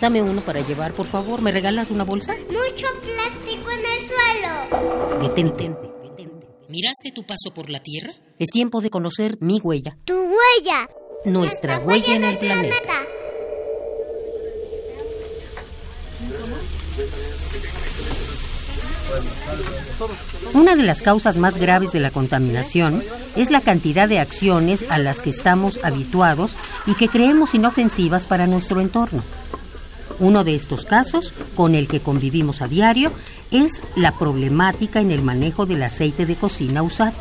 Dame uno para llevar, por favor. ¿Me regalas una bolsa? Mucho plástico en el suelo. Detente. ¿Miraste tu paso por la Tierra? Es tiempo de conocer mi huella. Tu huella. Nuestra huella en el planeta. Una de las causas más graves de la contaminación es la cantidad de acciones a las que estamos habituados y que creemos inofensivas para nuestro entorno. Uno de estos casos, con el que convivimos a diario, es la problemática en el manejo del aceite de cocina usado,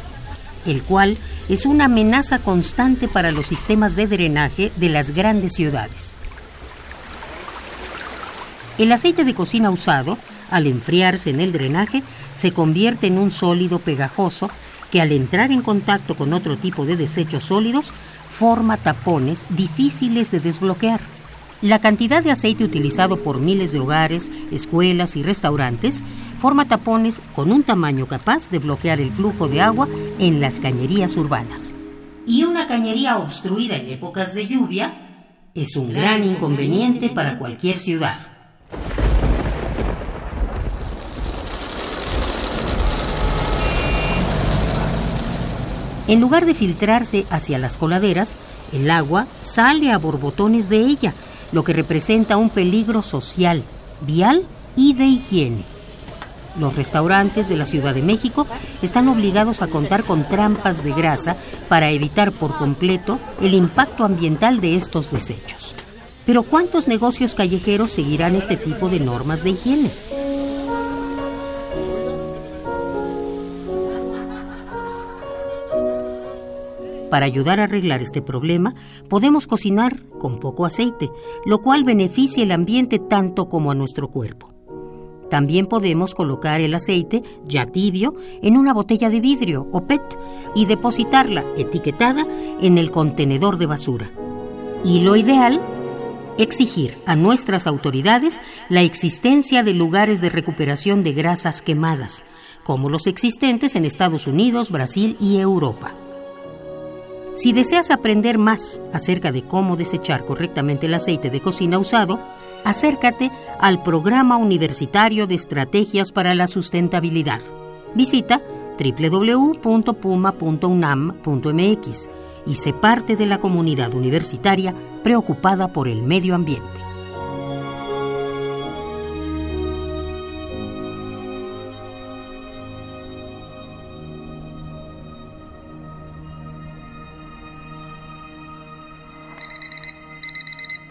el cual es una amenaza constante para los sistemas de drenaje de las grandes ciudades. El aceite de cocina usado, al enfriarse en el drenaje, se convierte en un sólido pegajoso que al entrar en contacto con otro tipo de desechos sólidos forma tapones difíciles de desbloquear. La cantidad de aceite utilizado por miles de hogares, escuelas y restaurantes forma tapones con un tamaño capaz de bloquear el flujo de agua en las cañerías urbanas. Y una cañería obstruida en épocas de lluvia es un gran inconveniente para cualquier ciudad. En lugar de filtrarse hacia las coladeras, el agua sale a borbotones de ella, lo que representa un peligro social, vial y de higiene. Los restaurantes de la Ciudad de México están obligados a contar con trampas de grasa para evitar por completo el impacto ambiental de estos desechos. Pero ¿cuántos negocios callejeros seguirán este tipo de normas de higiene? Para ayudar a arreglar este problema, podemos cocinar con poco aceite, lo cual beneficia el ambiente tanto como a nuestro cuerpo. También podemos colocar el aceite ya tibio en una botella de vidrio o PET y depositarla etiquetada en el contenedor de basura. Y lo ideal, exigir a nuestras autoridades la existencia de lugares de recuperación de grasas quemadas, como los existentes en Estados Unidos, Brasil y Europa. Si deseas aprender más acerca de cómo desechar correctamente el aceite de cocina usado, acércate al Programa Universitario de Estrategias para la Sustentabilidad. Visita www.puma.unam.mx y sé parte de la comunidad universitaria preocupada por el medio ambiente.